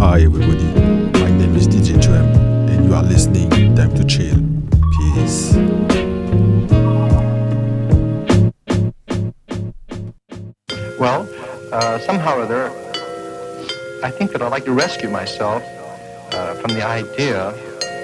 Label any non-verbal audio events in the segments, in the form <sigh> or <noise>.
Hi everybody, my name is DJ Tram and you are listening Time to Chill. Peace. Well, uh, somehow or other, I think that I'd like to rescue myself uh, from the idea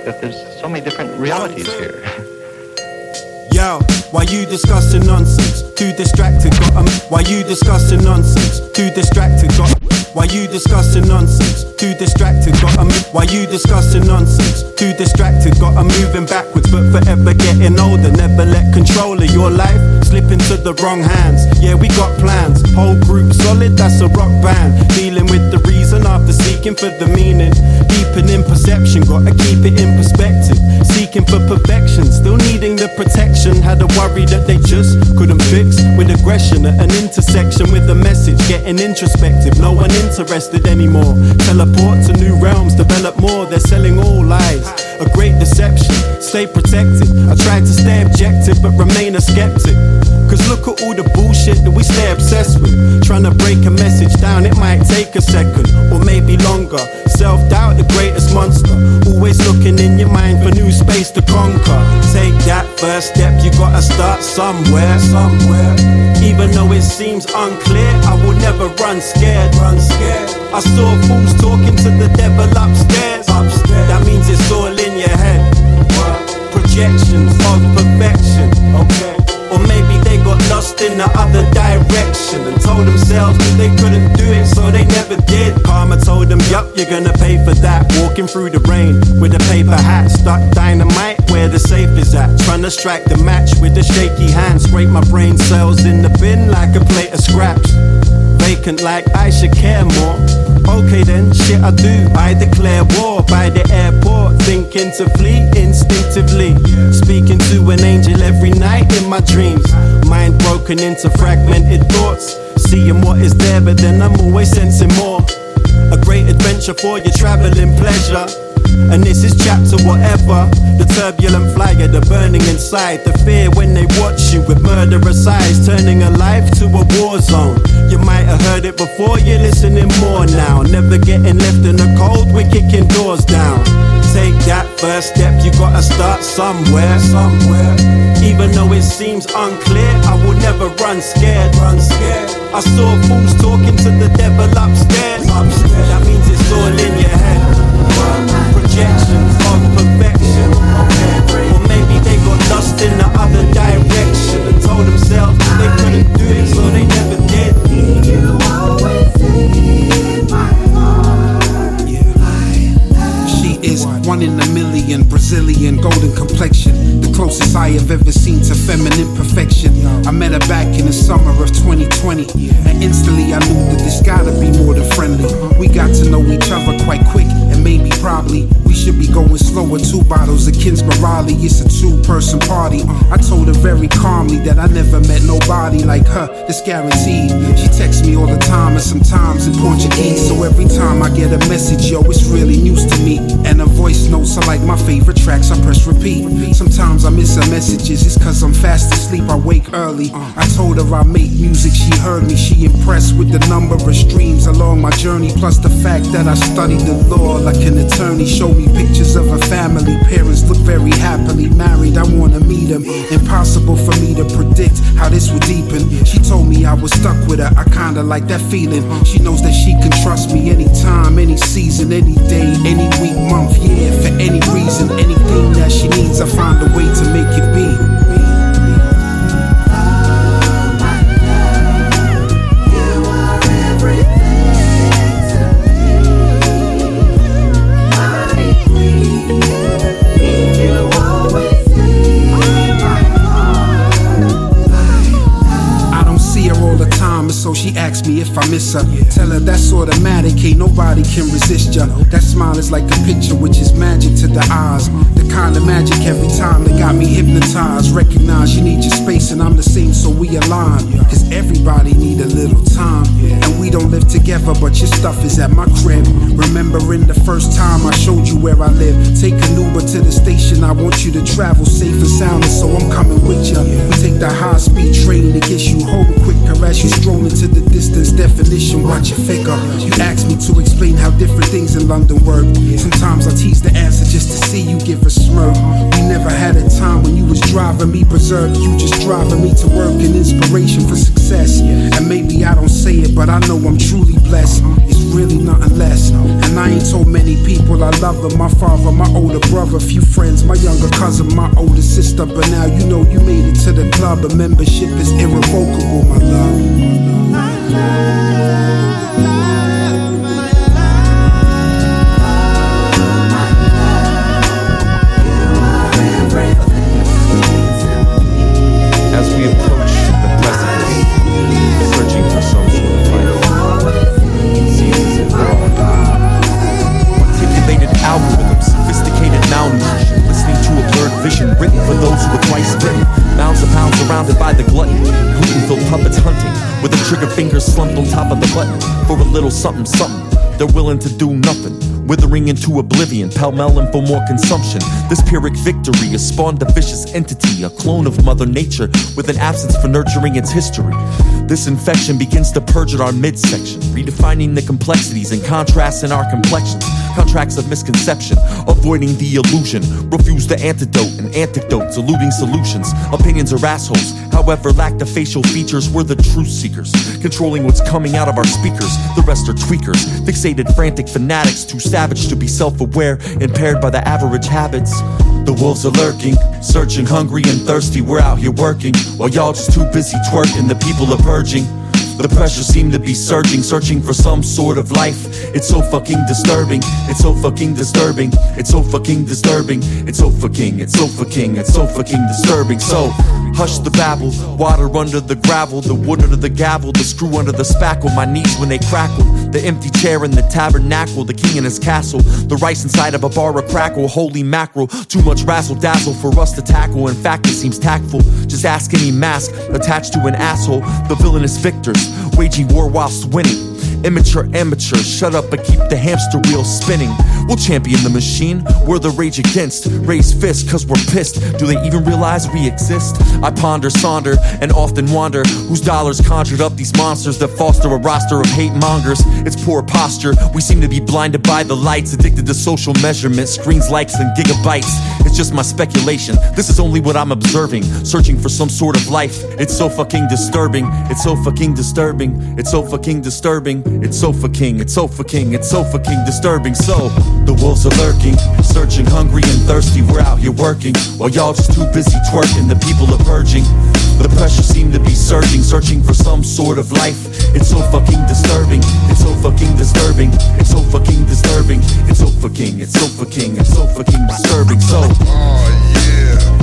that there's so many different realities here. <laughs> Yo, why you discussing nonsense? Too distracted, got um. Why you discussing nonsense? Too distracted, got. Why you discussing nonsense? Too distracted, got um. Why you discussing nonsense? Too distracted, got I'm moving backwards, but forever getting older. Never let control of your life slip into the wrong hands. Yeah, we got plans. Whole group solid, that's a rock band. Dealing with the reason after seeking for the meaning. Deepen in perception, gotta keep it in perspective. Seeking for perfection, still needing the protection. Had a worry that they just couldn't fix with aggression at an intersection with a message. Getting introspective, no one interested anymore. Teleport to new realms, develop more. They're selling all lies. A great deception, stay protected. I tried to stay objective, but remain a skeptic. Cause look at all the bullshit that we stay obsessed with. Trying to break a message down, it might take a second or maybe longer. Self doubt, the greatest monster. Always looking in your mind for new space to conquer. Take that first step, you gotta start somewhere. Somewhere. Even though it seems unclear, I will never run scared. Run scared. I saw fools talking to the devil upstairs. Upstairs. That means it's all in your head. Projections of perfection. Okay. Or maybe they got lost in the other direction and told themselves that they couldn't do it, so they never did. Karma told them, Yup, you're gonna pay for that. Walking through the rain with a paper hat, stuck dynamite where the safe is at. Trying to strike the match with a shaky hand. Scrape my brain cells in the bin like a plate of scraps. Vacant like I should care more. Okay then, shit I do. I declare war by the airport, thinking to flee instinctively. Speaking to an angel every night in my dreams. Mind broken into fragmented thoughts. Seeing what is there, but then I'm always sensing more. A great adventure for your traveling pleasure. And this is chapter whatever. The turbulent flyer, the burning inside, the fear when they watch you with murderous eyes, turning a life to a war zone. You might have heard it before, you're listening more now. Never getting left in the cold, we're kicking doors down. Take that first step, you gotta start somewhere. Somewhere. Even though it seems unclear, I will never run scared. Run scared. I saw fools talking to the devil upstairs. Upstairs. That means it's all in your head. Projections of perfection. Or maybe they got lost in the other direction and told themselves they couldn't do it, so they never did. She is one in a million, Brazilian, golden complexion. The closest I have ever seen to feminine perfection. I met her back in the summer of 2020. And instantly I knew that this gotta be more than friendly. We got to know each other quite quick, and maybe probably should be going slower. Two bottles of Kinsmarali, it's a two person party. Uh, I told her very calmly that I never met nobody like her, that's guaranteed. She texts me all the time, and sometimes in Portuguese. So every time I get a message, yo, it's really news to me. And her voice notes are like my favorite tracks, I press repeat. Sometimes I miss her messages, it's cause I'm fast asleep, I wake early. I told her I make music, she heard me, she impressed with the number of streams along my journey, plus the fact that I studied the law like an attorney. Show me pictures of her family, parents look very happily married, I wanna meet them. Impossible for me to predict how this would deepen. She told me I was stuck with her, I kinda like that feeling. She knows that she can trust me anytime, any season, any day, any week, month, year, for any reason, anything that she needs, I find a way to make it be. Tell her that's automatic, ain't nobody can resist ya. That smile is like a picture, which is magic to the eyes. The kind of magic every time that got me hypnotized. Recognize you need your space, and I'm the same, so we align. Cause everybody need a little time, and we don't live together, but your stuff is at my crib. Remembering the first time I showed you where I live. Take an Uber to the station, I want you to travel safe and sound, and so I'm coming with ya. We take the high speed train to get you home quicker as you stroll into the distance. Definition, watch your figure. You ask me to explain how different things in London work. Sometimes I tease the answer just to see you give a smirk. We never had a time when you was driving me berserk. You just driving me to work and inspiration for success. And maybe I don't say it, but I know I'm truly blessed. Uh-huh. It's really nothing less. And I ain't told many people I love them. My father, my older brother, a few friends, my younger cousin, my older sister. But now you know you made it to the club. A membership is irrevocable, my love. My love. Little something something. They're willing to do nothing withering into oblivion, pell for more consumption. This Pyrrhic victory has spawned a vicious entity, a clone of Mother Nature with an absence for nurturing its history. This infection begins to purge at our midsection, redefining the complexities and contrasts in our complexions. Contracts of misconception, avoiding the illusion. Refuse the antidote and antidotes, eluding solutions. Opinions are assholes, however, lack the facial features. We're the truth seekers, controlling what's coming out of our speakers. The rest are tweakers, fixated, frantic fanatics, too savage to be self aware, impaired by the average habits. The wolves are lurking, searching, hungry and thirsty. We're out here working, while y'all just too busy twerking. The people are purging. The pressure seemed to be surging, searching for some sort of life. It's so fucking disturbing. It's so fucking disturbing. It's so fucking disturbing. It's so fucking. It's so fucking. It's so fucking disturbing. So hush the babble, water under the gravel, the wood under the gavel, the screw under the spackle. My knees when they crackle. The empty chair in the tabernacle, the king in his castle. The rice inside of a bar of crackle. Holy mackerel, too much razzle dazzle for us to tackle. In fact, it seems tactful. Just ask any mask attached to an asshole. The villainous victors waging war whilst winning. Immature amateur, shut up and keep the hamster wheel spinning. We'll champion the machine, we're the rage against. Raise fists cause we're pissed. Do they even realize we exist? I ponder, sonder, and often wonder whose dollars conjured up these monsters that foster a roster of hate mongers. It's poor posture, we seem to be blinded by the lights, addicted to social measurements, screens, likes, and gigabytes. It's just my speculation, this is only what I'm observing, searching for some sort of life. It's so fucking disturbing, it's so fucking disturbing, it's so fucking disturbing. It's so fucking, it's so fucking, it's so fucking disturbing. So, the wolves are lurking, searching, hungry and thirsty. We're out here working, while y'all just too busy twerking. The people are purging. The pressure seemed to be surging, searching for some sort of life. It's so fucking disturbing. It's so fucking disturbing. It's so fucking disturbing. It's so fucking. It's so fucking. It's so fucking disturbing. So. Oh yeah.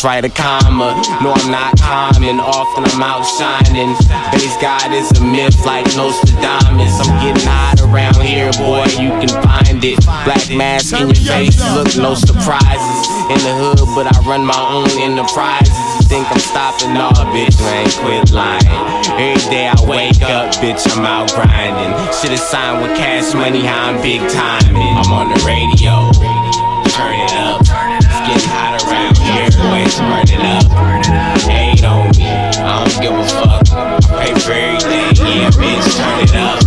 Boss write a comma, no, I'm not common. Often I'm out shining. Base God is a myth like Nostradamus. I'm getting hot around here, boy, you can find it. Black mask in your face, look, no surprises. In the hood, but I run my own enterprises. Think I'm stopping? Nah, bitch, I ain't quit lying. Every day I wake up, bitch, I'm out grinding. Should've signed with cash money, how I'm big timing. I'm on the radio, turn it up. Turn it up. Hate on me, I don't give a fuck. I pay for everything, yeah, bitch, turn it up.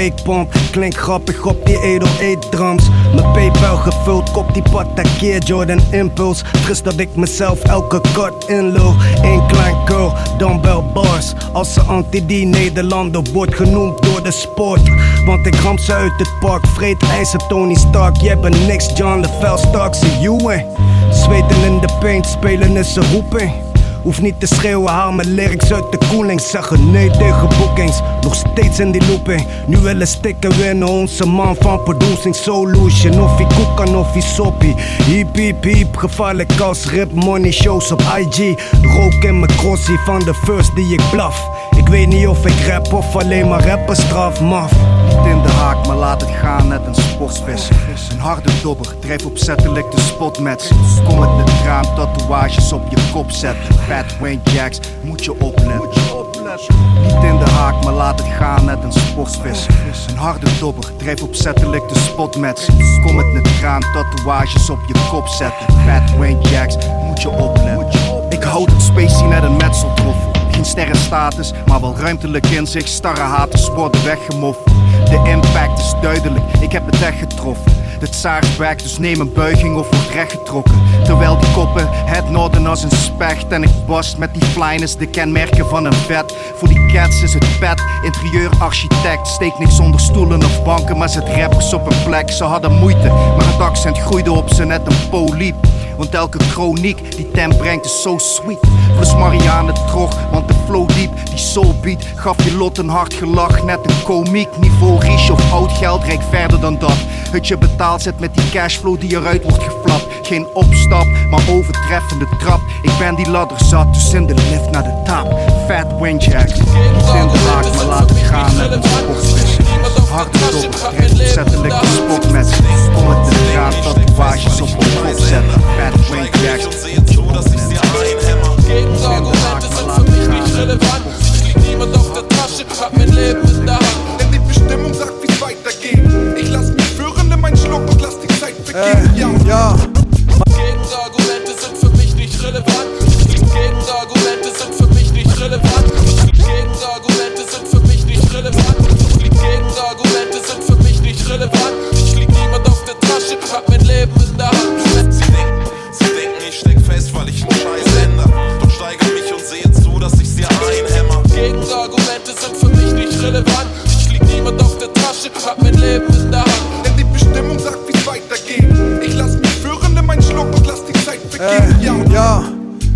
Fake pump, klink grappig op die 808 drums Mijn paypal gevuld, kop die patakeer Jordan Impulse. Fris dat ik mezelf elke cut inlul Eén klein curl, dumbbell bars. Als ze anti-die Nederlander wordt genoemd door de sport. Want ik ram ze uit het park, vreet ijzer Tony Stark. Jij bent niks John LaVelle, Starks en Ewing Zweten in de paint, spelen is een roeping Hoef niet te schreeuwen, haal mijn lyrics uit de koeling Zeggen nee tegen bookings, nog steeds in die looping. Nu willen stikken winnen, onze man van producing. Solution, of ie koekan of ie soppie. Hiep hiep hiep, gevaarlijk als rip money shows op IG Rook in mijn crossie van de first die ik blaf. Ik weet niet of ik rap of alleen maar rapper straf maf in de haak, maar laat het gaan net een sportsvis. Een harde dobber, drijf opzettelijk de spotmatch. Kom met het raam, tatoeages op je kop zetten. Fat Wayne Jacks, moet je opletten. Niet in de haak, maar laat het gaan net een sportsvis. Een harde dobber, drijf opzettelijk de spotmatch. Kom met het raam, tatoeages op je kop zetten. Fat Wayne Jacks, moet je opletten. Ik houd het spacey net een metseltroffel. Geen sterrenstatus, maar wel ruimtelijk inzicht. Starre haters worden weggemoffeld. De impact is duidelijk, ik heb het echt getroffen. Tsaar back, dus neem een buiging of wordt rechtgetrokken. Terwijl die koppen het noorden als een specht. En ik barst met die flyness, de kenmerken van een vet. Voor die cats is het pet, interieurarchitect. Steekt niks onder stoelen of banken, maar zet rappers op een plek. Ze hadden moeite, maar het accent groeide op ze net een poliep. Want elke chroniek die Tem brengt is zo sweet. Plus Marianne trog, want de flow diep, die soul beat gaf je lot een hard gelach. Net een komiek niveau, riche of oud geld reikt verder dan dat. Het je betaald zet met die cashflow die eruit wordt geflapt. Geen opstap, maar overtreffende trap. Ik ben die ladder zat, dus in de lift naar de top. Fat windjack, niet in de laag, maar laat het gaan met een sportvis. Harde dop, trek opzettelijk de spotmatch. Kom met de raad, tatoeages op een kop zetten. Fat windjack, moet je opletten. Gegenargumente sind für mich nicht relevant. Ich lieg niemand auf der Tasche, hab mein Leben in der Hand. Denn die Bestimmung sagt, wie's weitergeht. Ich lass mich führen, nimm einen Schluck und lass die Zeit vergehen. Ja, Ja,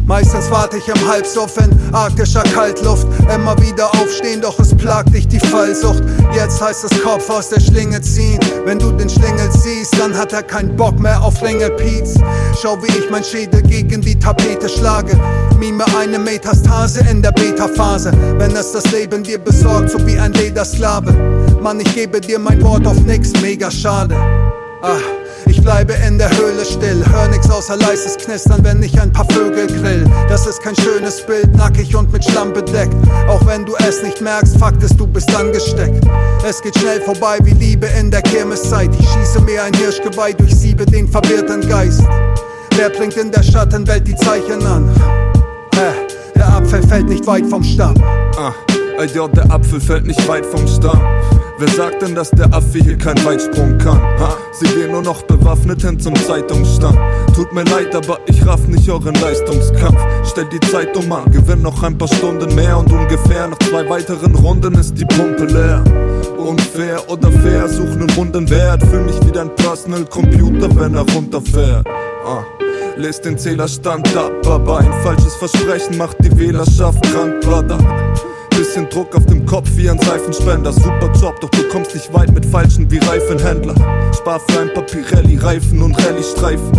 Meistens warte ich im Halbsuff in arktischer Kaltluft. Immer wieder aufstehen, doch es plagt dich die Fallsucht. Jetzt heißt es Kopf aus der Schlinge ziehen. Wenn du den Schlingel siehst, dann hat er keinen Bock mehr auf Ringelpiez. Schau, wie ich mein Schädel gegen die Tapete schlage. Mime eine Metastase in der Beta-Phase. Wenn es das Leben dir besorgt, so wie ein Ledersklave. Mann, ich gebe dir mein Wort auf nix, mega schade. Ah. Ich bleibe in der Höhle still, hör nix außer leises Knistern, wenn ich ein paar Vögel grill. Das ist kein schönes Bild, nackig und mit Schlamm bedeckt. Auch wenn du es nicht merkst, Fakt ist, du bist angesteckt. Es geht schnell vorbei wie Liebe in der Kirmeszeit. Ich schieße mir ein Hirschgeweih, durchsiebe den verwirrten Geist. Wer bringt in der Schattenwelt die Zeichen an? Äh, der Apfel fällt nicht weit vom Stamm. Ah, ja, der Apfel fällt nicht weit vom Stamm. Wer sagt denn, dass der Affe hier keinen Weitsprung kann? Ha? Sie gehen nur noch bewaffnet hin zum Zeitungsstand. Tut mir leid, aber ich raff nicht euren Leistungskampf. Stell die Zeit um an, gewinn noch ein paar Stunden mehr und ungefähr nach zwei weiteren Runden ist die Pumpe leer. Unfair oder fair, such nen runden Wert. Fühl mich wie dein Personal Computer, wenn er runterfährt. Ah. Lest den Zählerstand ab, aber ein falsches Versprechen macht die Wählerschaft krank, Brother. Bisschen Druck auf dem Kopf wie ein Seifenspender. Super Job, doch du kommst nicht weit mit falschen wie Reifenhändler. Spar für ein paar Pirelli, Reifen und Rallye-Streifen.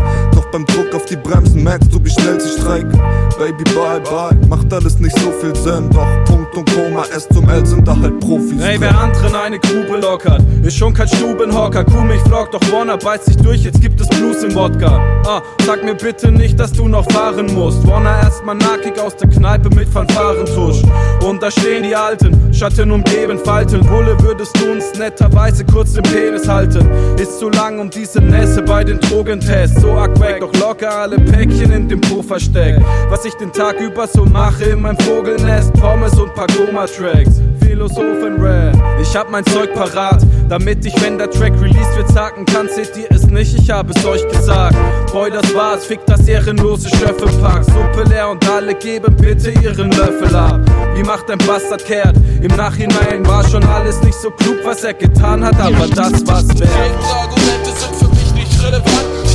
Beim Druck auf die Bremsen merkst du, wie schnell sie streiken. Baby, bye, bye, macht alles nicht so viel Sinn. Doch Punkt und Koma, es zum L sind da halt Profis. Ey, wer anderen eine Grube lockert, ist schon kein Stubenhocker. Kuh mich fragt, doch Warner beißt sich durch, jetzt gibt es Blues im Wodka. Ah, sag mir bitte nicht, dass du noch fahren musst. Warner erstmal nackig aus der Kneipe mit Fanfarentusch. Und da stehen die Alten, Schatten umgeben, Falten. Bulle würdest du uns netterweise kurz den Penis halten. Ist zu lang um diese Nässe bei den Drogentests. So weg, doch locker alle Päckchen in dem Po versteckt. Was ich den Tag über so mache in meinem Vogelnest, Pommes und paar Koma-Tracks. Philosophen-Rap. Ich hab mein Zeug parat, damit ich, wenn der Track released wird, sagen kann, seht ihr es nicht, ich hab es euch gesagt. Boy, das war's, fick das ehrenlose Schöffelpack. Suppe leer und alle geben bitte ihren Löffel ab. Wie macht ein Bastard kehrt? Im Nachhinein war schon alles nicht so klug, was er getan hat, aber das war's wert. Argumente sind für mich nicht relevant.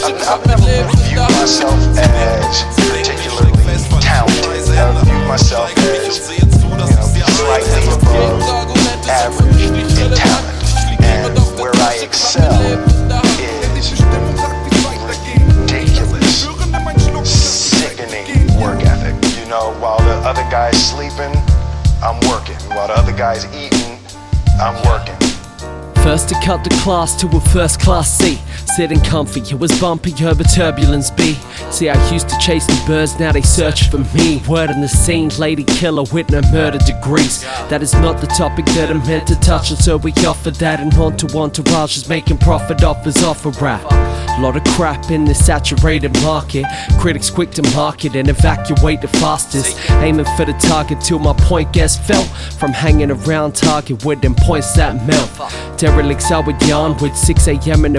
Leben in der Hand. myself as particularly talented. I view myself as, you know, slightly above average in talent. And where I excel is ridiculous, sickening work ethic. You know, while the other guy's sleeping, I'm working. While the other guy's eating, I'm working. First to cut the class to a first class seat. Sitting comfy, it was bumpy over turbulence B. See, I used to chase the birds, now they search for me. Word on the scene, lady killer with no murder degrees. That is not the topic that I'm meant to touch on, so we offer that. And on to entourage is making profit off his offer rap. Lot of crap in this saturated market. Critics quick to market and evacuate the fastest. Aiming for the target till my point gets felt. From hanging around target with them points that melt. Derelicts I would yawn with 6 a.m. in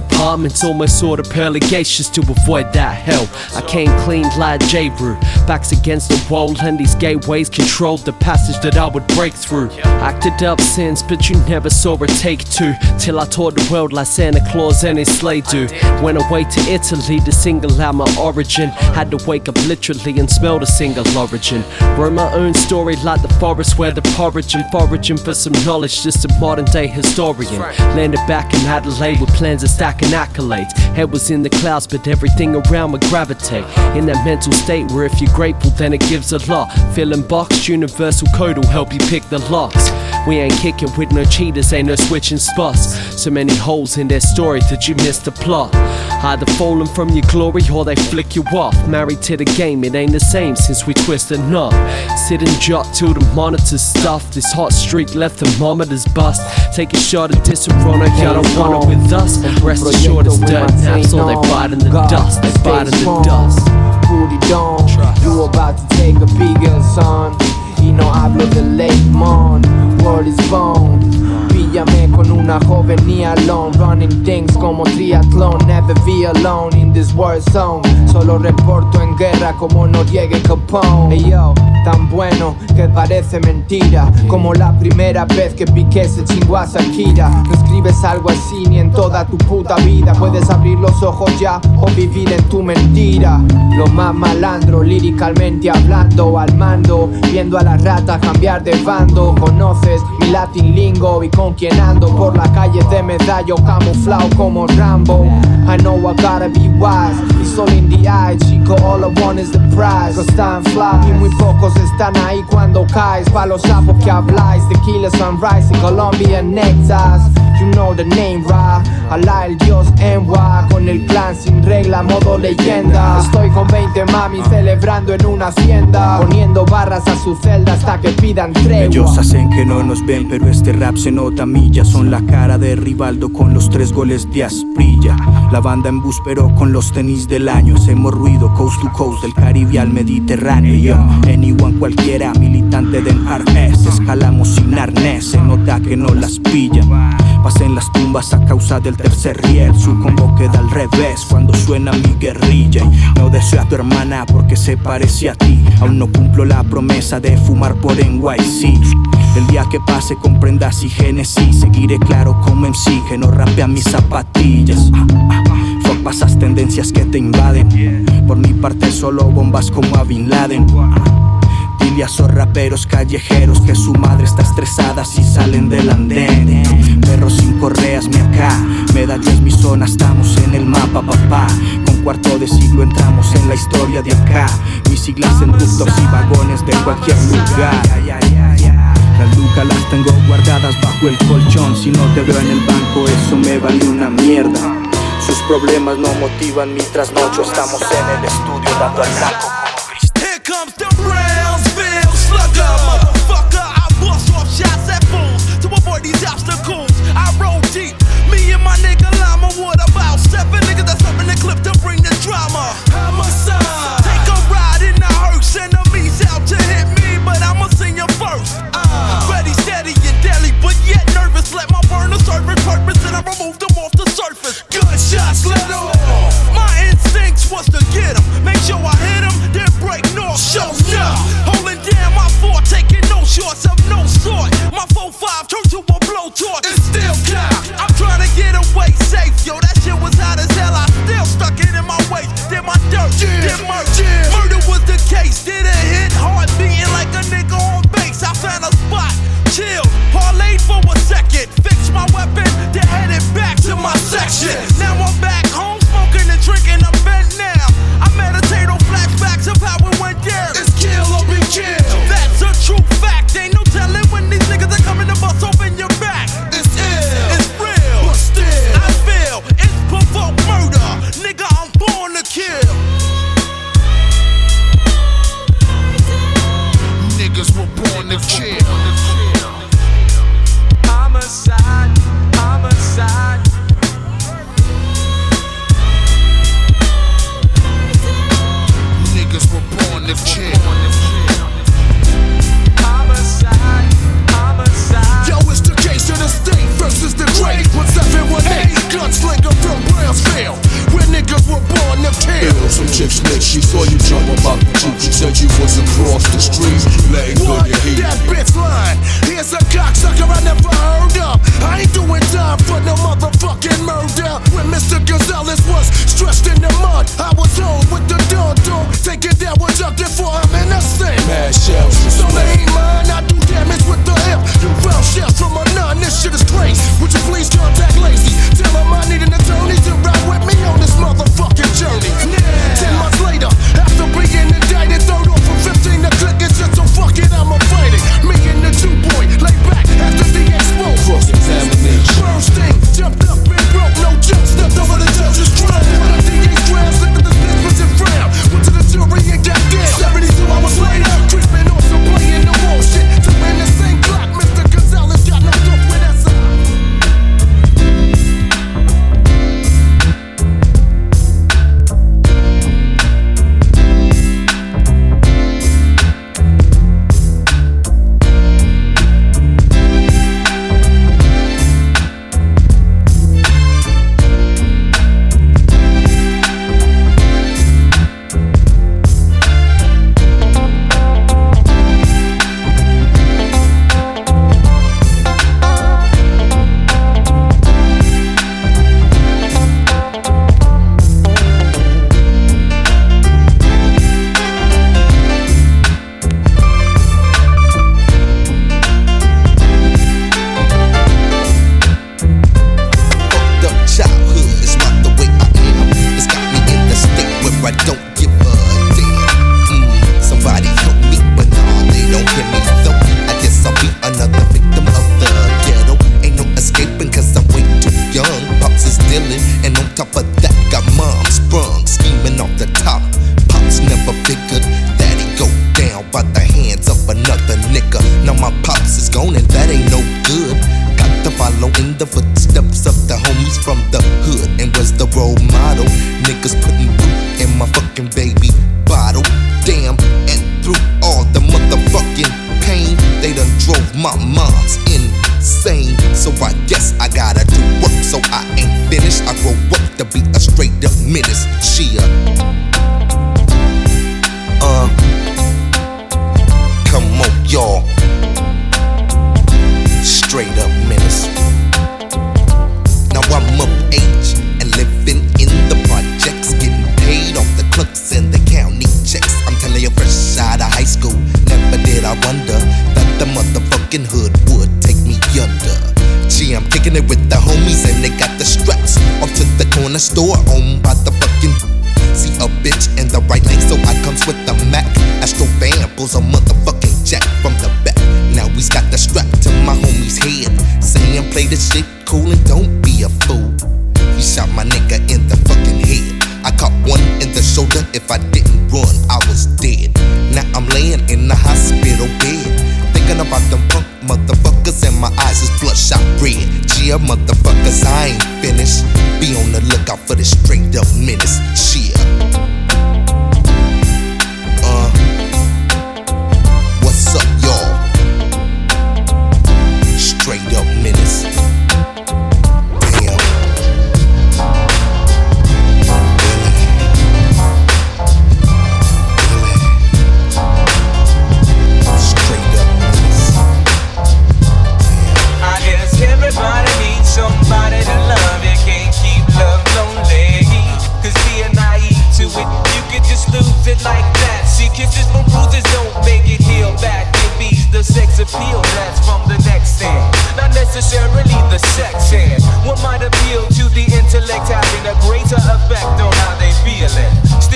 apartments. Almost sort of just to avoid that hell. I came clean like J. Brew. Backs against the wall and these gateways controlled the passage that I would break through. Acted up since, but you never saw a take two. Till I toured the world like Santa Claus and his sleigh do. Went away to Italy to single out my origin. Had to wake up literally and smell the single origin. Wrote my own story like the forest where the porridge and foraging for some knowledge. Just a modern day historian. Landed back in Adelaide with plans of stacking accolades. Head was in the clouds, but everything around would gravitate. In that mental state where if you're grateful, then it gives a lot. Feeling boxed, universal code will help you pick the locks. We ain't kicking with no cheaters, ain't no switching spots. So many holes in their story that you missed the plot. Either falling from your glory or they flick you off. Married to the game, it ain't the same since we twisted knot. Sit and jot till the monitors stuff. This hot streak left the thermometers bust. Take a shot of Disaronno, y'all don't want it with us. Rest assured it's dirt naps, or they bite in the dust. They bite in the dust. Dawn, you about to take a bigger son. Y no hablo de Lake Mon, word is bone. Píllame con una joven ni alone Running things como triatlón Never be alone in this war zone. Solo reporto en guerra como Noriega y Capone. Hey yo, tan bueno que parece mentira Como la primera vez que Piqué se chingó a Shakira. No escribes algo así ni en toda tu puta vida. Puedes abrir los ojos ya o vivir en tu mentira. Lo más malandro, líricamente hablando Al mando, viendo a las ratas cambiar de bando. Conoces mi latin lingo y con quien ando Por la calle de medallo camuflado como Rambo. I know I gotta be wise. Y solo in the eye, chico, all I want is the prize. Cause time flies. Y muy pocos están ahí cuando caes. Pa' los sapos que habláis Tequila Sunrise y Colombia Nexas You know the name, right? Alá el dios NY Con el clan sin regla, modo leyenda. Estoy con 20 mami celebrando en una hacienda. Poniendo barras a su celda hasta que pidan tregua. Ellos hacen que no nos ven, pero este rap se nota millas. Son la cara de Rivaldo con los tres goles de Asprilla. La banda en bus, pero con los tenis del año. Hacemos ruido coast to coast, del Caribe al Mediterráneo. Yo, anyone cualquiera, militante del RS. Escalamos sin arnés, se nota que no las pillan. Pasen las tumbas a causa del tercer riel. Su combo queda al revés cuando suena mi guerrilla. Y no deseo a tu hermana porque se parece a ti. Aún no cumplo la promesa de fumar por NYC. El día que pase comprendas y Genesis. Seguiré claro como MC que no rapea mis zapatillas. Ah, ah, Fuck pasas tendencias que te invaden. Por mi parte solo bombas como a Bin Laden. Ah, Dile a esos raperos callejeros que su madre está estresada si salen del andén. Perros sin correas me acá. Medallo es mi zona, estamos en el mapa papá. Con cuarto de siglo entramos en la historia de acá. Mis siglas en ductos y vagones de cualquier lugar las tengo guardadas bajo el colchón. Si no te veo en el banco eso me vale una mierda. Sus problemas no motivan mi trasnocho. Estamos en el estudio dando al blanco She saw you jumping about the Jeep. She said you was across the street. Letting go your heat. That bitch line. Here's a cocksucker I never heard of. I ain't doing time for no motherfucking murder. When Mr. Gonzalez was stressed in the mud, I was home with the dawn dawn. Taking that was up before I'm innocent. Mad shells. So they ain't mine. I do damage with the hip. You round shells from a nun. This shit is crazy. Would you please contact lazy? Yeah, motherfuckers, I ain't finished. Be on the lookout for the straight up menace. Shit.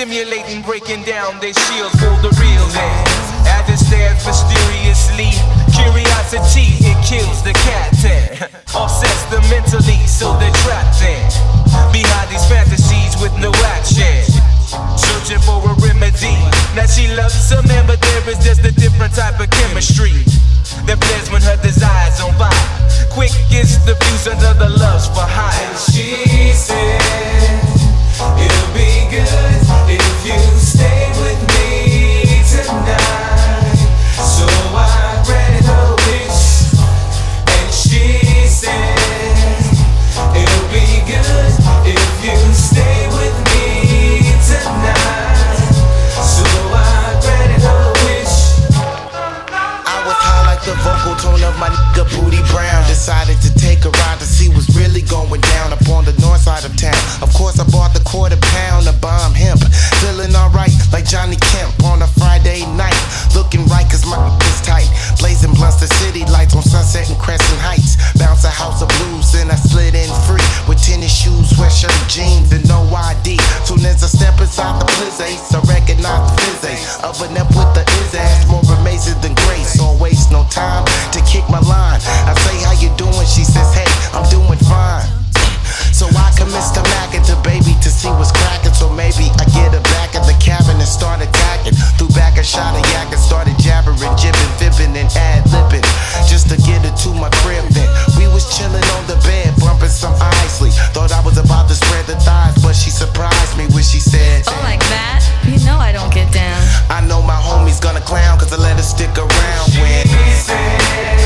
Feeling. Stimulating, breaking down their shields for the real dance. As it stands mysteriously, curiosity, it kills the cat and <laughs> offsets them mentally, so they're trapped in. Behind these fantasies with no action. Searching for a remedy. Now she loves a man, but there is just a different type of chemistry. That plays when her desire's on fire. Quick gets the fuse under the lust for hire. And she said, It'll be good you my nigga Bootie Brown. Decided to take a ride to see what's really going down up on the north side of town. Of course, I bought the quarter pound of bomb hemp. Feeling alright like Johnny Kemp on a Friday night. Looking right cause my <laughs> is tight. Blazing blunts the city lights on Sunset and Crescent Heights. Bounce a house of blues and I slid in free with tennis shoes, sweatshirt, jeans, and no ID. Soon as I step inside the place, I recognize the fizz. Oven up with the is ass, more amazing than grace. Don't waste no time to kick my line. I say, How you doing? She says, Hey, I'm doing fine. So I commence to mac at the baby to see what's cracking. So maybe I get her back at the cabin and start attacking. Threw back a shot of yak and started jabbering, jibbing, fibbing, and ad libbing. Just to get her to my crib then. We was chilling on the bed, bumping some isley. Thought I was about to spread the thighs, but she surprised me when she said, Oh, like that? You know I don't get down. I know my homie's gonna clown cause I let her stick around when It'll be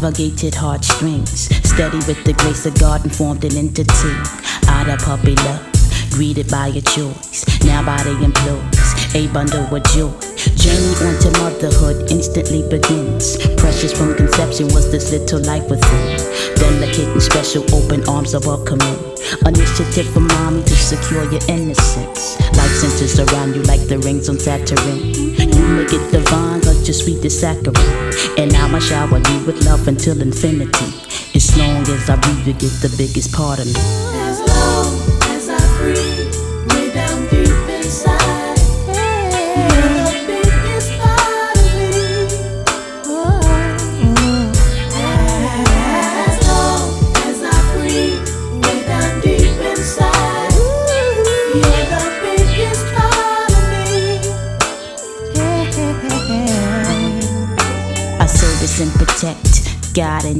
navigated heartstrings. Steady with the grace of God and formed an entity. Out of puppy love, greeted by a choice. Now by the employs a bundle of joy. Journey onto motherhood instantly begins. Precious from conception was this little life within. Delicate and special, open arms are welcoming. Initiative for mommy to secure your innocence. Life centers around you like the rings on Saturn. You make it divine, cause you're sweet as saccharine. And I'ma shower you with love until infinity As long as I breathe, you get the biggest part of me. As long as I breathe,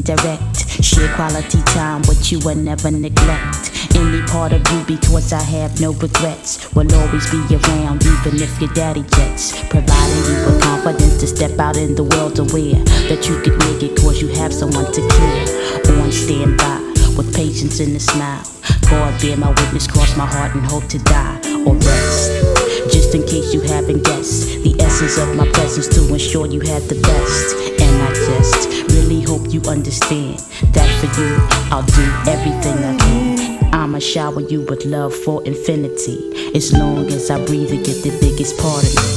direct. Share quality time with you will never neglect. Any part of you because I have no regrets. Will always be around even if your daddy jets. Providing you with confidence to step out in the world aware that you could make it cause you have someone to care. On standby with patience and a smile. God bear my witness, cross my heart and hope to die or rest. Just in case you haven't guessed the essence of my presence to ensure you have the best. And I just really hope you understand that for you, I'll do everything I can. I'ma shower you with love for infinity. As long as I breathe, you get the biggest part of me.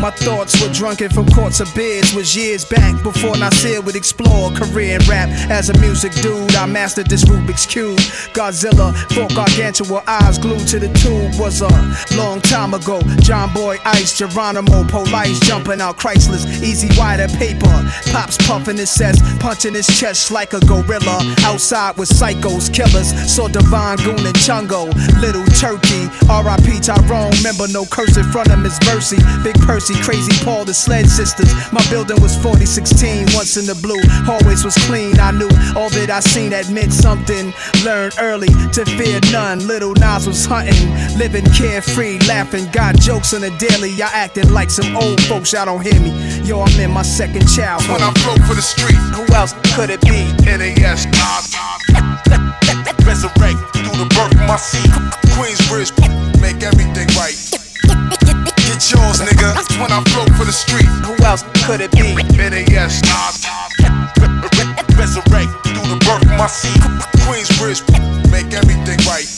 My thoughts were drunken from courts of beers. Was years back before Nasir would explore career in rap. As a music dude, I mastered this Rubik's Cube. Godzilla, folk gargantua, eyes glued to the tube. Was a long time ago. John Boy Ice, Geronimo, Police jumping out Chrysler's. E-Z Wider paper. Pops puffing his chest, punching his chest like a gorilla. Outside with psychos, killers. Saw Divine Goon and Chungo. Little Turkey, R.I.P. Tyrone. Remember, no curse in front of Miss Mercy. Big Crazy Paul, the Sled Sisters. My building was 4016, once in the blue. Hallways was clean. I knew all that I seen that meant something. Learned early to fear none. Little Nas was hunting, living carefree, laughing. Got jokes on the daily. Y'all acting like some old folks. Y'all don't hear me. Yo, I'm in my second child. When I flow for the street, who else could it be? NAS, Nas. <laughs> Resurrect through the birth of my seed. Queensbridge, make everything right. Get yours, nigga. When I flow for the street. Who else could it be? NAS, Nas. Resurrect through the birth of my seed. Queensbridge, make everything right.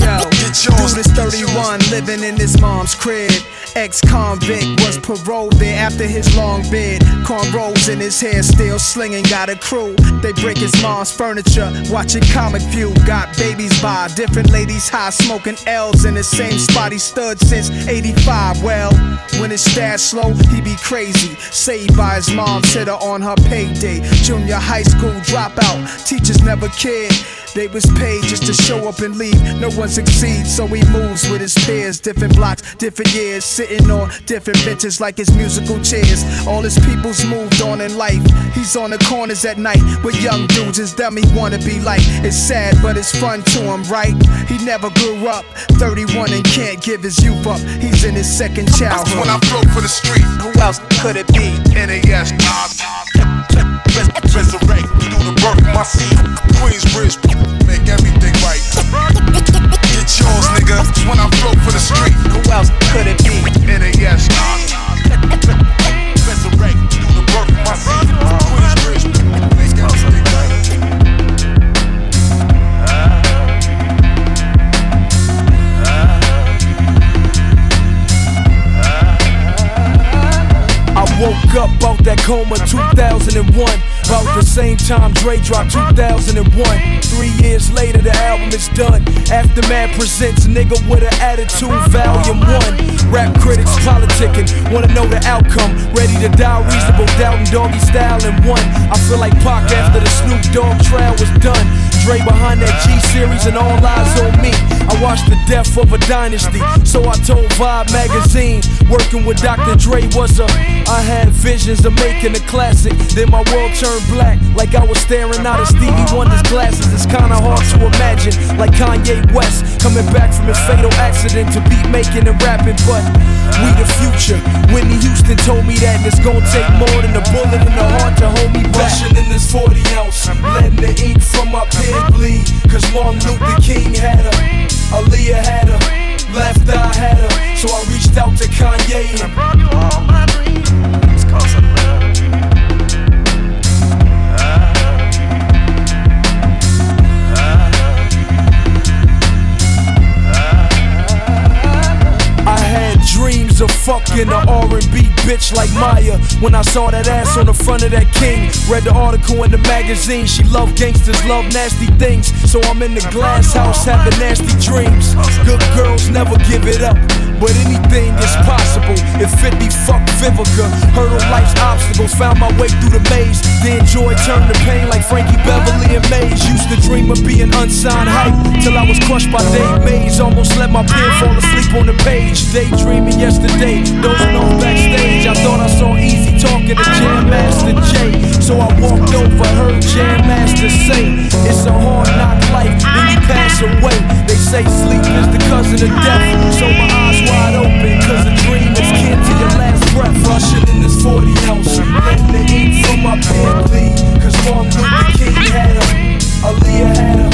Yo, dude is 31, living in his mom's crib. Ex-convict was paroled there after his long bid. Cornrows in his hair, still slinging, got a crew. They break his mom's furniture, watching Comic View. Got babies by different ladies high, smoking L's in the same spot he stood since 85. Well, when his stash slow, he be crazy. Saved by his mom's hitter on her payday. Junior high school dropout, teachers never cared. They was paid just to show up and leave. No one succeeds, so he moves with his peers. Different blocks, different years, sitting on different benches like his musical chairs. All his people's moved on in life. He's on the corners at night with young dudes, his dummy wanna be like. It's sad, but it's fun to him, right? He never grew up, 31 and can't give his youth up. He's in his second childhood. That's When I flow for the street, who else could it be? NAS, Nas. Resurrect through the birth of my seed. Queensbridge, make everything right. <laughs> Yours, nigga. When I for the street, who else could it be? NAS, Nas. <laughs> Resurrect through the birth of my seed. Queensbridge, make everything right. I woke up out that coma 2001. About the same time Dre dropped 2001. Three years later, the album is done. Aftermath presents Nigga with an Attitude, Volume 1. Rap critics politicking, wanna know the outcome. Ready to die, reasonable doubt and doggy style in one. I feel like Pac after the Snoop Dogg trial was done. Dre behind that G series and all eyes on me. I watched the death of a dynasty, so I told Vibe magazine. Working with Dr. Dre was a. I had visions of making a classic. Then my world turned black, like I was staring out of Stevie Wonder's glasses. It's kinda hard to imagine, like Kanye West coming back from his fatal accident to beat making and rapping. But future. Whitney Houston told me that it's gonna take more than a bullet in the heart to hold me back. Rushing in this 40 ounce, letting the ink from my pen bleed. Cause Martin Luther King had her, Aaliyah had her, left eye had her. So I reached out to Kanye and I brought you all my dreams. Cause I love you. I had dreams of fucking a R&B bitch like Mya. When I saw that ass on the front of that king, read the article in the magazine. She love gangsters, love nasty things. So I'm in the glass house having nasty dreams. Good girls never give it up, but anything is possible. If 50 fuck Vivica, hurdle life's obstacles, found my way through the maze. Then joy turned to pain like Frankie Beverly and Maze. Used to dream of being unsigned hype till I was crushed by Dave Mays. Almost let my pen fall asleep on the page. Daydreaming yesterday, dozing off backstage. I thought I saw Eazy talking to Jam Master Jay. So I walked over, heard Jam Master say, It's a hard knock life when you pass away. They say sleep is the cousin of death. So my eyes wide open, cause a dream is kin to your last breath. Rushing in this 40 ounce, letting the ink from my pen bleed. Cause Martin Luther King had her, Aaliyah had her,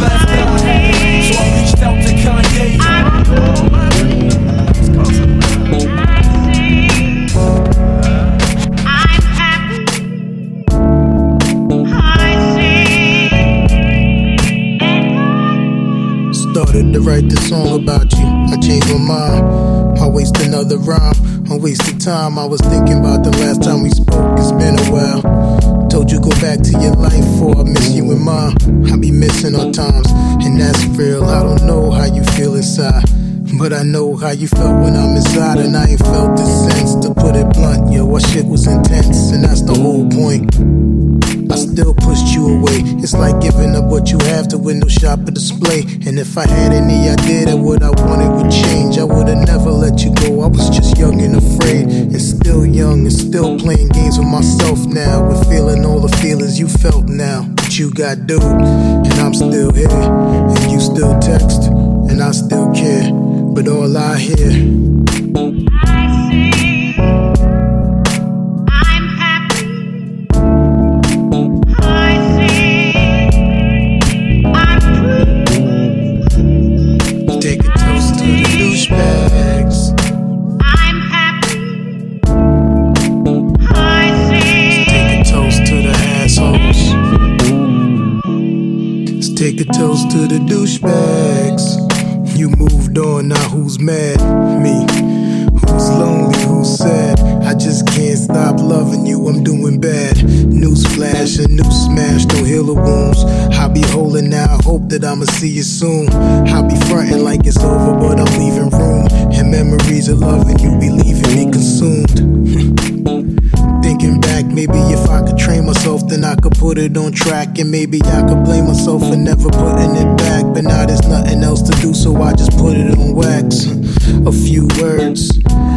left out had her. So I reached out to Kanye. To write this song about you. I changed my mind. I waste another rhyme. I wasted time. I was thinking about the last time we spoke. It's been a while. Told you go back to your life for I miss you and mine. I be missing our times, and that's real. I don't know how you feel inside. But I know how you felt when I'm inside, and I ain't felt this sense. To put it blunt, yo, our shit was intense, and that's the whole point. Still pushed you away. It's like giving up what you have to window shop or display. And if I had any idea that what I wanted would change, I would've never let you go. I was just young and afraid, and still young, and still playing games with myself now. With feeling all the feelings you felt now. But you got dude, and I'm still here, and you still text, and I still care. But all I hear. Who's mad? Me. Who's lonely? Who's sad? I just can't stop loving you. I'm doing bad. Newsflash, a new smash, don't heal the wounds. I be holding out, hope that I'ma see you soon. I be fronting like it's over, but I'm leaving room. And memories of loving you be leaving me consumed. <laughs> Thinking back, maybe if I could train myself, then I could put it on track. And maybe I could blame myself for never putting so I just put it on wax. A few words.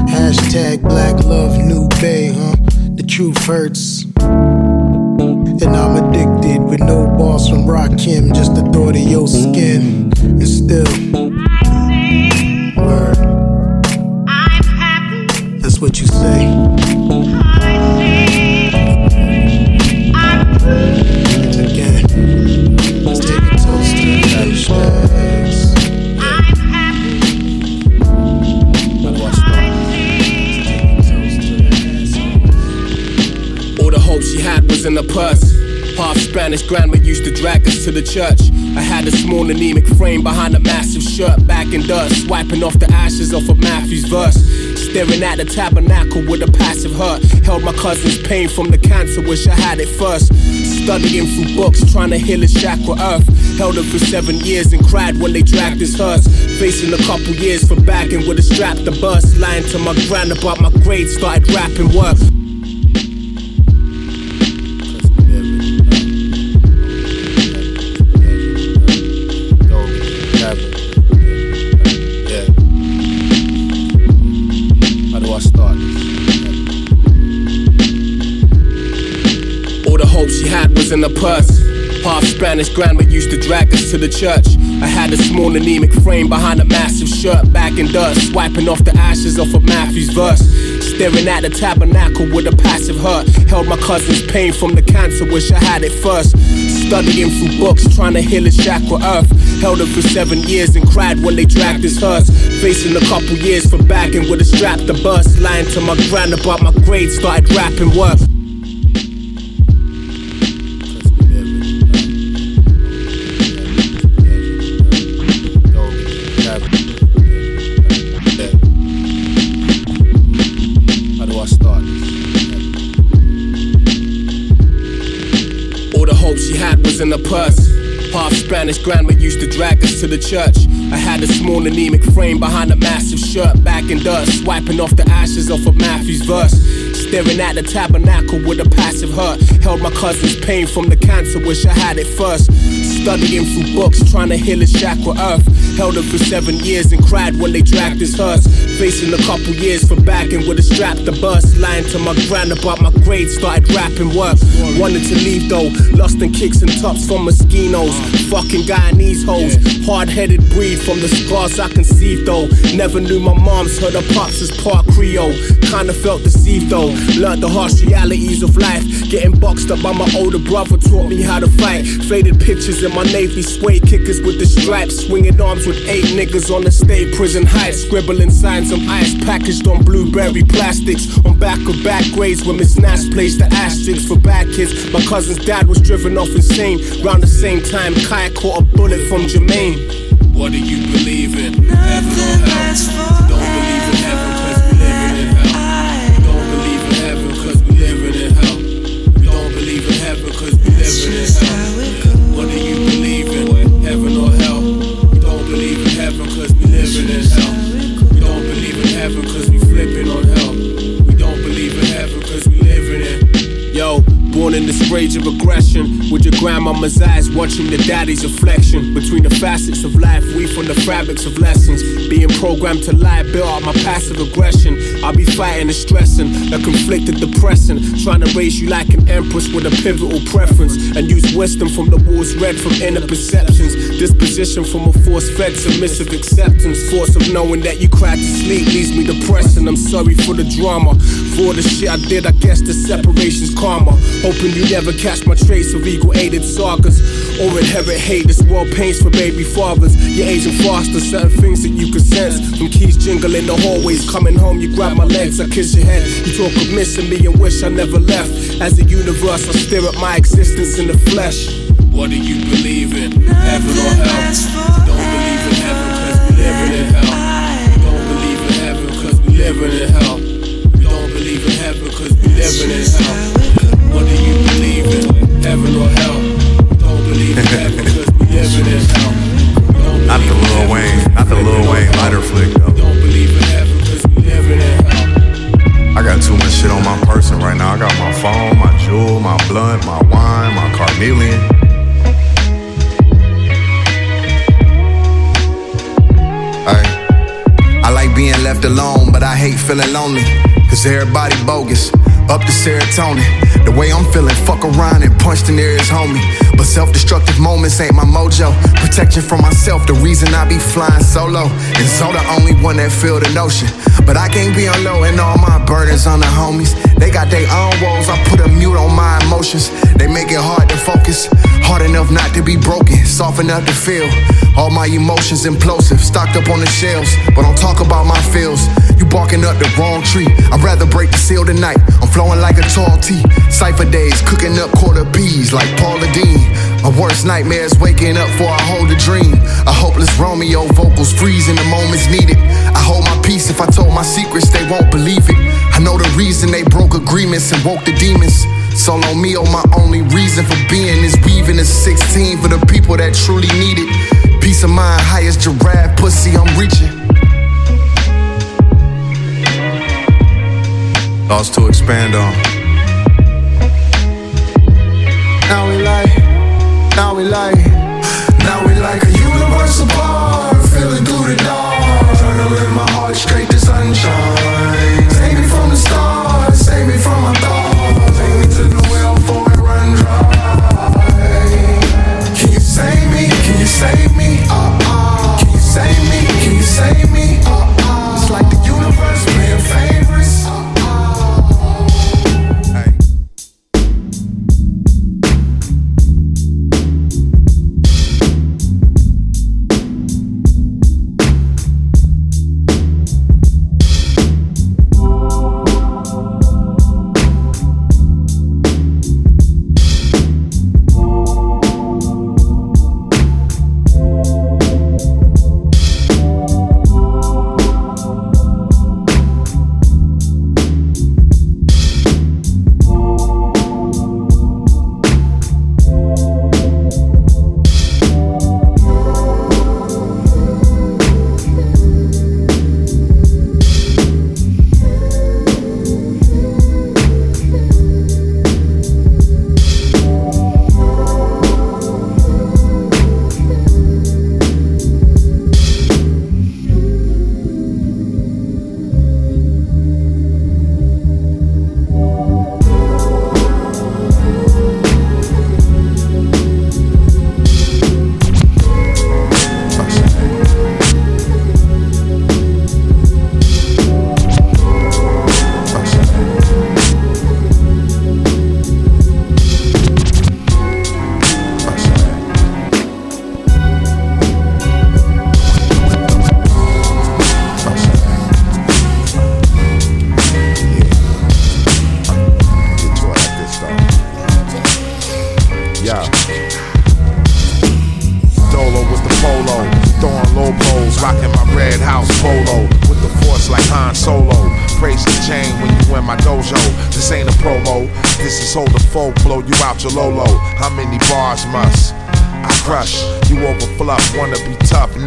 Hashtag black love, new bay, huh? The truth hurts. And I'm addicted with no balls from Rakim, just the thought of your skin. And still, grandma used to drag us to the church. I had a small anemic frame behind a massive shirt, back in dust, wiping off the ashes off of Matthew's verse. Staring at the tabernacle with a passive hurt. Held my cousin's pain from the cancer, wish I had it first. Studying through books, trying to heal his chakra earth. Held him for seven years and cried when they dragged his hearse. Facing a couple years for backing with a strap to bust. Lying to my grand about my grades, started rapping work. Spanish grandma used to drag us to the church. I had a small anemic frame behind a massive shirt, back in dust, wiping off the ashes off of Matthew's verse. Staring at the tabernacle with a passive hurt. Held my cousin's pain from the cancer, wish I had it first. Studying through books, trying to heal his chakra earth. Held him for seven years and cried when they dragged his hearse. Facing a couple years for backing with a strap to bust. Lying to my grand about my grades, started rapping work. Grandma used to drag us to the church. I had a small anemic frame behind a massive shirt, back in dust, swiping off the ashes off of Matthew's verse. Staring at the tabernacle with a passive hurt. Held my cousin's pain from the cancer, wish I had it first. Studying through books, trying to heal his chakra earth. Held him for seven years and cried when they dragged his hearse. Facing a couple years for backing with a strap to bust. Lying to my grand about my grades, started rapping work. Wanted to leave though, lost in kicks and tops from mosquitoes. Fucking Guyanese hoes, hard headed breed from the scars I conceived though. Never knew my mom's heard her pops as part Creole. Kinda felt deceived though, learned the harsh realities of life. Getting boxed up by my older brother taught me how to fight. Faded pictures in my navy suede kickers with the stripes. Swinging arms with eight niggas on the state prison heights. Scribbling signs on ice packaged on blueberry plastics. On back of back grades where Miss Nash placed the asterisks for bad kids. My cousin's dad was driven off insane. Round the same time, Kai caught a bullet from Jermaine. What do you believe in? Heaven or hell? Watching the daddy's reflection. Between the facets of life, we from the fabrics of lessons. Being programmed to lie, built out my passive aggression. I'll be fighting and stressing, a conflicted depressing. Trying to raise you like an empress with a pivotal preference. And use wisdom from the walls read from inner perceptions. Disposition from a force fed submissive acceptance. Force of knowing that you cried to sleep leaves me depressed. And I'm sorry for the drama. For the shit I did, I guess the separation's karma. Hoping you never catch my trace of ego aided sagas. Or inherit hate, this world pains for baby fathers. Your aging faster, certain things that you can sense. From keys jingling the hallways, coming home, you grab my legs, I kiss your head. You talk of missing me and wish I never left. As a universe, I stare at my existence in the flesh. What do you believe in? Heaven or hell? Don't believe in heaven cause we living in hell. Don't believe in heaven cause we living in hell. We don't believe in heaven cause we living in hell. What do you believe in? Heaven or hell? Not the Lil Wayne, not the Lil Wayne lighter flick though. Don't believe in heaven cause we living in hell. I got too much shit on my person right now. I got my phone, my jewel, my blunt, my wine, my carnelian. Ay. I like being left alone, but I hate feeling lonely. Cause everybody bogus, up to serotonin. The way I'm feeling, fuck around and punch the nearest homie. But self destructive moments ain't my mojo. Protection from myself, the reason I be flying solo. And so the only one that feel the notion. But I can't be on low and all my burdens on the homies. They got their own woes, I put a mute on my emotions. They make it hard to focus, hard enough not to be broken, soft enough to feel. All my emotions implosive, stocked up on the shelves. But don't talk about my feels. You barking up the wrong tree. I'd rather break the seal tonight. I'm flowing like a tall tea. Cypher days, cooking up quarter peas like Paula Deen. My worst nightmare is waking up for I hold a dream. A hopeless Romeo, vocals freezing the moments needed. I hold my peace if I told my secrets, they won't believe it. I know the reason they broke agreements and woke the demons. Solo Mio, my only reason for being is weaving a 16 for the people that truly need it. Peace of mind, highest giraffe pussy I'm reaching. Thoughts to expand on. Now we like, now we like, now we like a universe apart,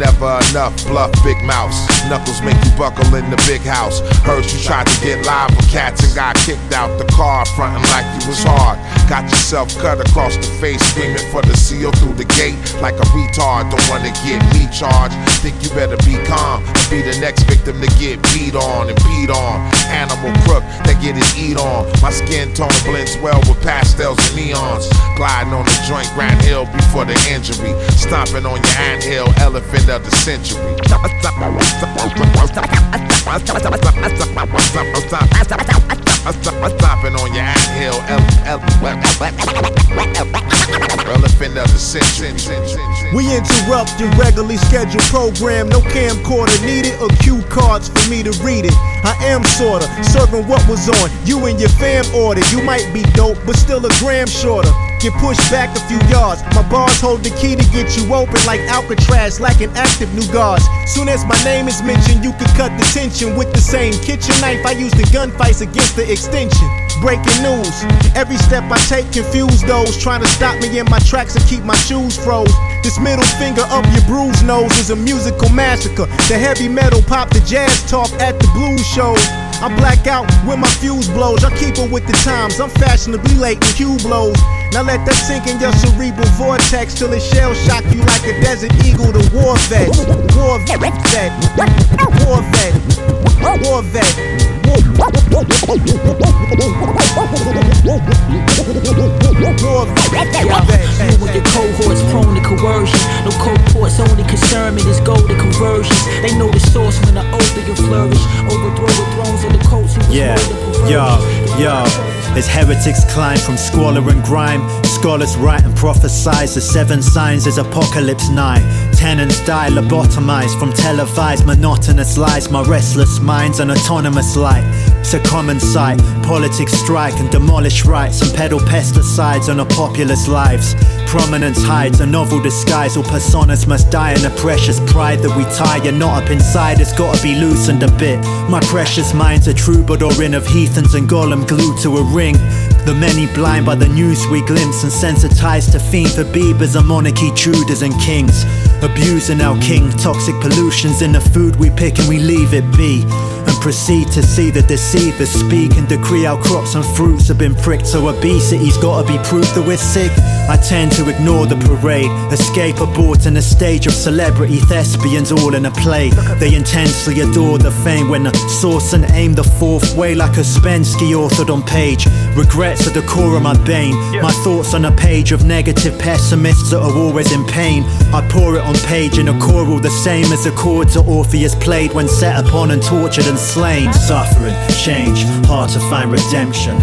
never enough. Bluff, big mouse. Knuckles make you buckle in the big house. Heard you tried to get live with cats and got kicked out the car, frontin' like you was hard. Got yourself cut across the face, screaming for the seal through the gate like a retard. Don't wanna get me charged. Think you better be calm and be the next victim to get beat on and beat on. Animal crook that get his eat on. My skin tone blends well with pastels and neons. Gliding on the joint Grand Hill before the injury. Stomping on your anthill, elephant of the century. Stomping on your anthill, elephant of the century. We interrupt your regularly scheduled program. No camcorder needed or cue cards for me to read it. I am sorta serving what was on you and your fam order. You might be dope, but still a gram shorter. Get pushed back a few yards. My bars hold the key to get you open like Alcatraz, like an active new guards. Soon as my name is mentioned, you can cut the tension with the same kitchen knife I used in gunfights against the extension. Breaking news. Every step I take confuse those trying to stop me in my tracks and keep my shoes froze. This middle finger up your bruised nose is a musical massacre. The heavy metal pop, the jazz talk at the blues shows. I black out when my fuse blows. I keep up with the times. I'm fashionably late and cue blows. Now let that sink in your cerebral vortex till it shell shock you like a desert eagle to war vet. War vet. War vet. War vet. You and your cohorts prone to coercion. No cohorts only is. They know the source when the opium. Overthrow the thrones of the who Yeah. As heretics climb from squalor and grime, scholars write and prophesize the seven signs as apocalypse nigh. Tenants die lobotomized from televised monotonous lies. My restless mind's an autonomous light. It's a common sight. Politics strike and demolish rights and peddle pesticides on a populace lives. Prominence hides a novel disguise. All personas must die in a precious pride that we tie. You're not up inside, it's gotta be loosened a bit. My precious mind's a troubadour in of heathens and golem glued to a ring. The many blind by the news we glimpse and sensitized to fiend for beavers and monarchy Tudors and kings. Abusing our king, toxic pollutions in the food we pick and we leave it be. Proceed to see the deceivers speak and decree our crops and fruits have been pricked. So obesity's gotta be proof that we're sick. I tend to ignore the parade, escape abort in a stage of celebrity thespians all in a play. They intensely adore the fame when the source and aim the fourth way like Ouspensky authored on page. Regrets are the core of my bane. My thoughts on a page of negative pessimists that are always in pain. I pour it on page in a choral the same as the chords that Orpheus played when set upon and tortured and slain. Suffering, change, hard to find redemption.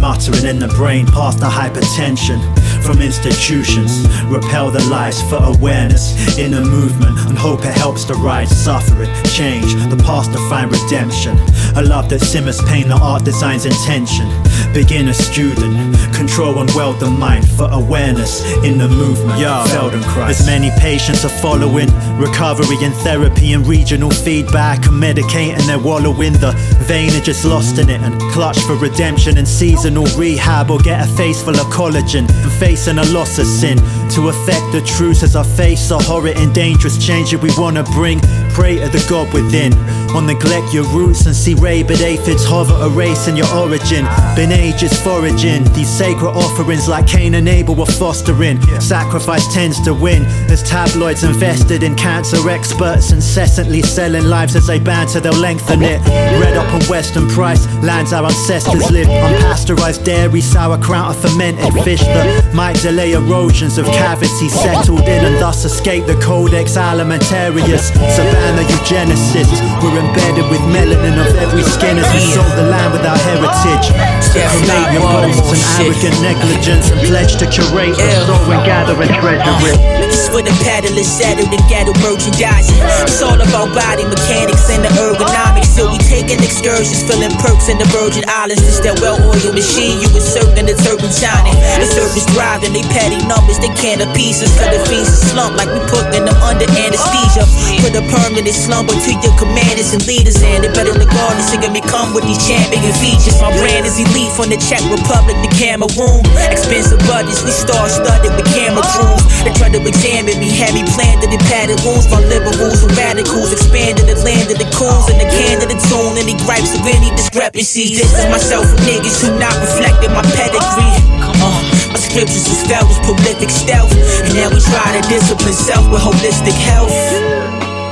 Muttering in the brain past the hypertension. From institutions, repel the lies for awareness in a movement and hope it helps to rise. Suffering, change, the past to find redemption. A love that simmers pain, the art designs intention. Beginner student, control and weld the mind for awareness in the movement. Yo, Feldenkrais. As many patients are following recovery and therapy and regional feedback and medicating their wallow in the vein are just lost in it and clutch for redemption and seasonal rehab or get a face full of collagen and facing a loss of sin to affect the truth as I face a horror and dangerous change that we wanna bring. Pray to the God within. Or neglect your roots and see rabid aphids hover erasing your origin. Been ages foraging these sacred offerings like Cain and Abel were fostering. Sacrifice tends to win as tabloids invested in cancer experts incessantly selling lives as they banter they'll lengthen it. Red up on Weston Price lands our ancestors lived on pasteurized dairy, sauerkraut, and fermented fish that might delay erosions of cavities settled in and thus escape the Codex Alimentarius. Savannah eugenicists were embedded with melanin of every skin as we sold the land with our heritage. Cremate your boasts and arrogant negligence and pledge to curate the soul and gather and treasure it. This for the paddlers settled in ghetto merchandising. It's all about body mechanics and the ergonomics. So we taking excursions, filling perks in the Virgin Islands. This that well-oiled machine, you circling the shining. The surface driving, they petty numbers, they can of pieces. Cut the fees slump like we putting them under anesthesia. Put a permanent slumber to your commanders and leaders, and they better than the garden singing me come with these champion features. My brand is elite from the Czech Republic to Cameroon. Expensive budgets, we star studded with camera crews. They try to examine me, had me planted in padded wounds. My liberals and radicals expanded the land of the coons and the can of the tune. Any gripes of any discrepancies. This is myself niggas who not reflecting my pedigree. Uh, my scriptures is felt with prolific stealth. And now we try to discipline self with holistic health.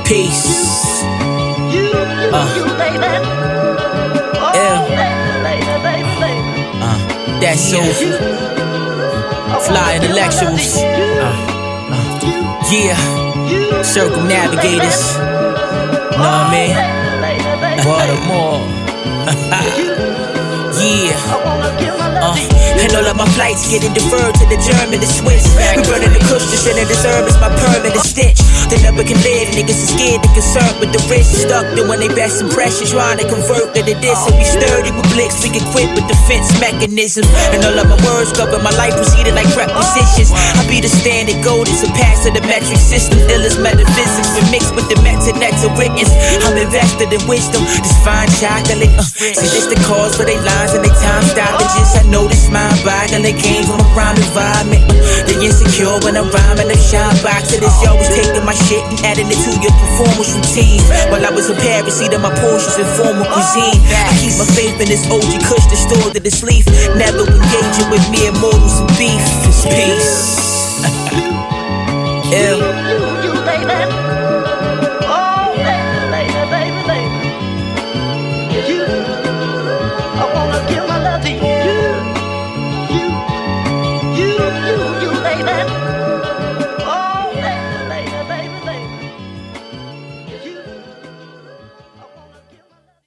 Peace. Uh. Yeah. Uh, that's soulful. Fly intellectuals. Uh, uh, yeah. Circumnavigators. Know what I mean? Baltimore. <laughs> yeah. Uh, and all of my flights getting deferred to the German, the Swiss. We burning the kush, the shit I deserve is my permanent stitch. They never can live, niggas are scared and concerned with the rich. Stuck doing their best impression, trying to convert to the diss. So we sturdy with blicks, we equipped with defense mechanisms. And all of my words cover my life proceeded like prepositions. I be the standard gold, it's a pass of the metric system. Ill as metaphysics, been mixed with the metanax of witness. I'm invested in wisdom, this fine chocolate. Uh, see, this the cause for they lines and they time stoppages. I know this mind boggling, they came from a crime environment. They insecure when I'm rhyming, the shine box. It is always taking my shit and adding it to your performance routine. While I was in Paris, eating my portions in formal cuisine. I keep my faith in this OG kush, the store that it's leaf. Never engaging with mere mortals and beef. It's peace. <laughs> Ill.